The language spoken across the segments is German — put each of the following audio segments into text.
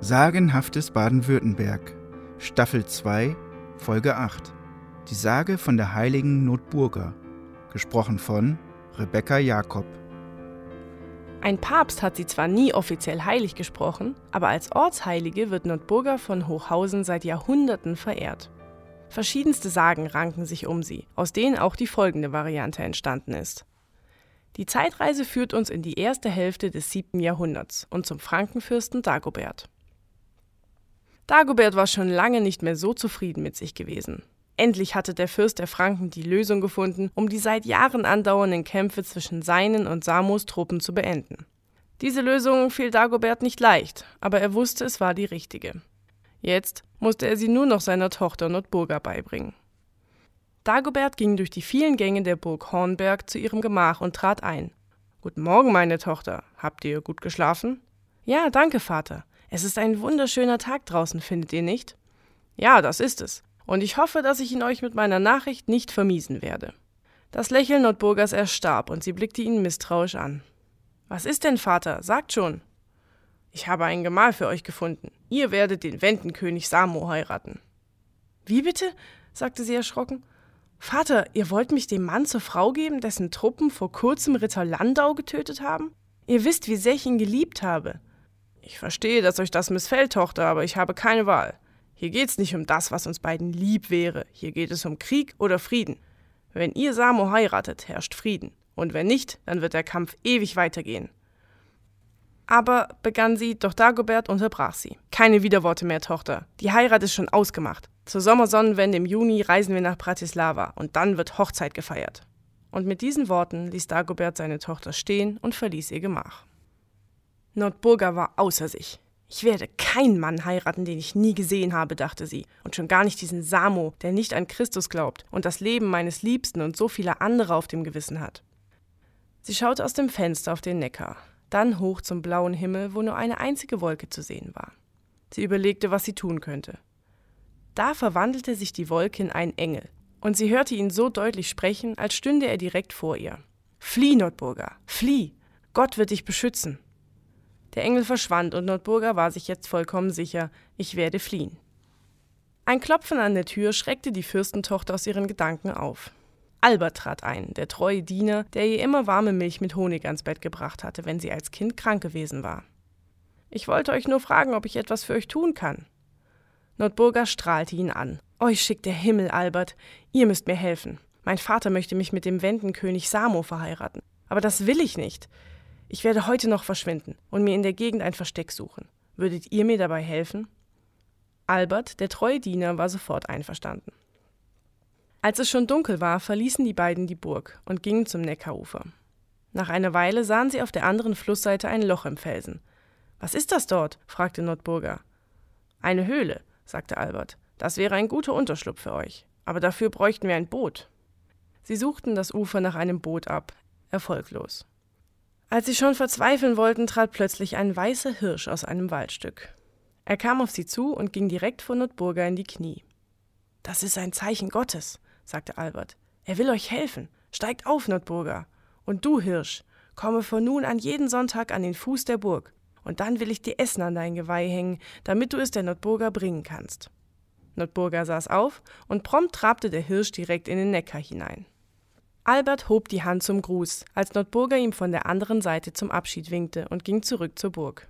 Sagenhaftes Baden-Württemberg, Staffel 2, Folge 8. Die Sage von der heiligen Notburga, gesprochen von Rebecca Jakob. Ein Papst hat sie zwar nie offiziell heilig gesprochen, aber als Ortsheilige wird Notburga von Hochhausen seit Jahrhunderten verehrt. Verschiedenste Sagen ranken sich um sie, aus denen auch die folgende Variante entstanden ist. Die Zeitreise führt uns in die erste Hälfte des 7. Jahrhunderts und zum Frankenfürsten Dagobert. Dagobert war schon lange nicht mehr so zufrieden mit sich gewesen. Endlich hatte der Fürst der Franken die Lösung gefunden, um die seit Jahren andauernden Kämpfe zwischen seinen und Samos Truppen zu beenden. Diese Lösung fiel Dagobert nicht leicht, aber er wusste, es war die richtige. Jetzt musste er sie nur noch seiner Tochter Notburga beibringen. Dagobert ging durch die vielen Gänge der Burg Hornberg zu ihrem Gemach und trat ein. Guten Morgen, meine Tochter. Habt ihr gut geschlafen? Ja, danke, Vater. Es ist ein wunderschöner Tag draußen, findet ihr nicht? Ja, das ist es. Und ich hoffe, dass ich ihn euch mit meiner Nachricht nicht vermiesen werde. Das Lächeln Notburgers erstarb und sie blickte ihn misstrauisch an. Was ist denn, Vater? Sagt schon. Ich habe ein Gemahl für euch gefunden. Ihr werdet den Wendenkönig Samo heiraten. Wie bitte? sagte sie erschrocken. Vater, ihr wollt mich dem Mann zur Frau geben, dessen Truppen vor kurzem Ritter Landau getötet haben? Ihr wisst, wie sehr ich ihn geliebt habe. Ich verstehe, dass euch das missfällt, Tochter, aber ich habe keine Wahl. Hier geht's nicht um das, was uns beiden lieb wäre. Hier geht es um Krieg oder Frieden. Wenn ihr Samo heiratet, herrscht Frieden. Und wenn nicht, dann wird der Kampf ewig weitergehen. Aber, begann sie, doch Dagobert unterbrach sie. Keine Widerworte mehr, Tochter. Die Heirat ist schon ausgemacht. Zur Sommersonnenwende im Juni reisen wir nach Bratislava und dann wird Hochzeit gefeiert. Und mit diesen Worten ließ Dagobert seine Tochter stehen und verließ ihr Gemach. Nordburger war außer sich. Ich werde keinen Mann heiraten, den ich nie gesehen habe, dachte sie, und schon gar nicht diesen Samo, der nicht an Christus glaubt und das Leben meines Liebsten und so vieler anderer auf dem Gewissen hat. Sie schaute aus dem Fenster auf den Neckar, dann hoch zum blauen Himmel, wo nur eine einzige Wolke zu sehen war. Sie überlegte, was sie tun könnte. Da verwandelte sich die Wolke in einen Engel, und sie hörte ihn so deutlich sprechen, als stünde er direkt vor ihr. Flieh, Nordburger, flieh! Gott wird dich beschützen. Der Engel verschwand und Nordburger war sich jetzt vollkommen sicher, ich werde fliehen. Ein Klopfen an der Tür schreckte die Fürstentochter aus ihren Gedanken auf. Albert trat ein, der treue Diener, der ihr immer warme Milch mit Honig ans Bett gebracht hatte, wenn sie als Kind krank gewesen war. Ich wollte euch nur fragen, ob ich etwas für euch tun kann. Nordburger strahlte ihn an. Euch schickt der Himmel, Albert. Ihr müsst mir helfen. Mein Vater möchte mich mit dem Wendenkönig Samo verheiraten. Aber das will ich nicht. Ich werde heute noch verschwinden und mir in der Gegend ein Versteck suchen. Würdet ihr mir dabei helfen? Albert, der treue Diener, war sofort einverstanden. Als es schon dunkel war, verließen die beiden die Burg und gingen zum Neckarufer. Nach einer Weile sahen sie auf der anderen Flussseite ein Loch im Felsen. Was ist das dort? fragte Nordburger. Eine Höhle, sagte Albert. Das wäre ein guter Unterschlupf für euch. Aber dafür bräuchten wir ein Boot. Sie suchten das Ufer nach einem Boot ab, erfolglos. Als sie schon verzweifeln wollten, trat plötzlich ein weißer Hirsch aus einem Waldstück. Er kam auf sie zu und ging direkt vor Notburger in die Knie. Das ist ein Zeichen Gottes, sagte Albert. Er will euch helfen. Steigt auf, Notburger. Und du, Hirsch, komme von nun an jeden Sonntag an den Fuß der Burg, und dann will ich dir Essen an dein Geweih hängen, damit du es der Notburger bringen kannst. Notburger saß auf, und prompt trabte der Hirsch direkt in den Neckar hinein. Albert hob die Hand zum Gruß, als Nordburger ihm von der anderen Seite zum Abschied winkte und ging zurück zur Burg.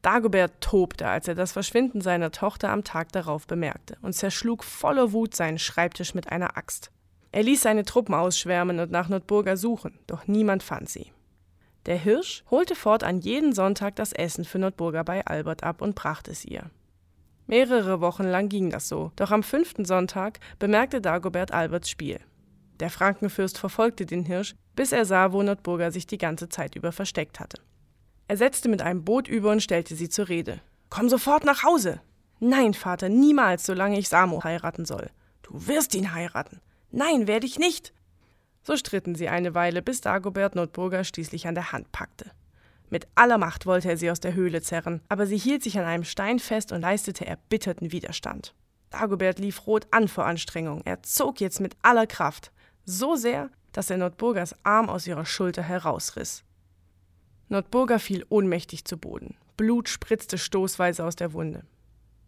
Dagobert tobte, als er das Verschwinden seiner Tochter am Tag darauf bemerkte und zerschlug voller Wut seinen Schreibtisch mit einer Axt. Er ließ seine Truppen ausschwärmen und nach Nordburger suchen, doch niemand fand sie. Der Hirsch holte fortan jeden Sonntag das Essen für Nordburger bei Albert ab und brachte es ihr. Mehrere Wochen lang ging das so, doch am fünften Sonntag bemerkte Dagobert Alberts Spiel. Der Frankenfürst verfolgte den Hirsch, bis er sah, wo Nordburger sich die ganze Zeit über versteckt hatte. Er setzte mit einem Boot über und stellte sie zur Rede. Komm sofort nach Hause! Nein, Vater, niemals, solange ich Samo heiraten soll. Du wirst ihn heiraten. Nein, werde ich nicht. So stritten sie eine Weile, bis Dagobert Nordburger schließlich an der Hand packte. Mit aller Macht wollte er sie aus der Höhle zerren, aber sie hielt sich an einem Stein fest und leistete erbitterten Widerstand. Dagobert lief rot an vor Anstrengung. Er zog jetzt mit aller Kraft so sehr, dass er Nordburgers Arm aus ihrer Schulter herausriss. Nordburger fiel ohnmächtig zu Boden. Blut spritzte stoßweise aus der Wunde.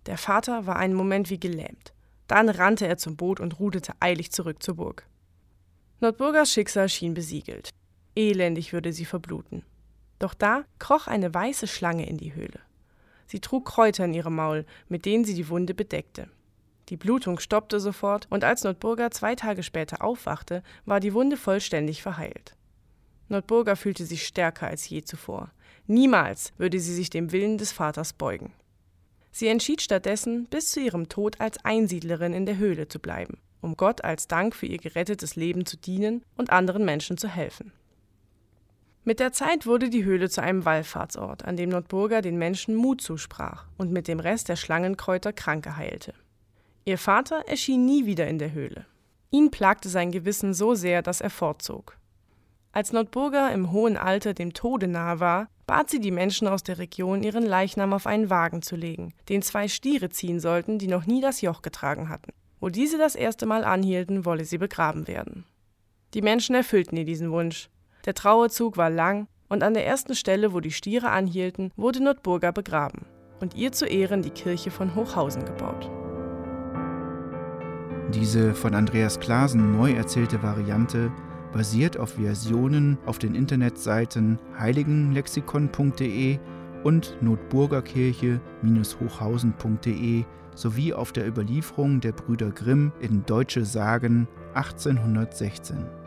Der Vater war einen Moment wie gelähmt. Dann rannte er zum Boot und ruderte eilig zurück zur Burg. Nordburgers Schicksal schien besiegelt. Elendig würde sie verbluten. Doch da kroch eine weiße Schlange in die Höhle. Sie trug Kräuter in ihrem Maul, mit denen sie die Wunde bedeckte. Die Blutung stoppte sofort, und als Nordburger zwei Tage später aufwachte, war die Wunde vollständig verheilt. Nordburger fühlte sich stärker als je zuvor. Niemals würde sie sich dem Willen des Vaters beugen. Sie entschied stattdessen, bis zu ihrem Tod als Einsiedlerin in der Höhle zu bleiben, um Gott als Dank für ihr gerettetes Leben zu dienen und anderen Menschen zu helfen. Mit der Zeit wurde die Höhle zu einem Wallfahrtsort, an dem Nordburger den Menschen Mut zusprach und mit dem Rest der Schlangenkräuter Kranke heilte. Ihr Vater erschien nie wieder in der Höhle. Ihn plagte sein Gewissen so sehr, dass er fortzog. Als Nordburger im hohen Alter dem Tode nahe war, bat sie die Menschen aus der Region, ihren Leichnam auf einen Wagen zu legen, den zwei Stiere ziehen sollten, die noch nie das Joch getragen hatten. Wo diese das erste Mal anhielten, wolle sie begraben werden. Die Menschen erfüllten ihr diesen Wunsch, der Trauerzug war lang und an der ersten Stelle, wo die Stiere anhielten, wurde Nordburger begraben und ihr zu Ehren die Kirche von Hochhausen gebaut. Diese von Andreas Klasen neu erzählte Variante basiert auf Versionen auf den Internetseiten heiligenlexikon.de und notburgerkirche-hochhausen.de sowie auf der Überlieferung der Brüder Grimm in Deutsche Sagen 1816.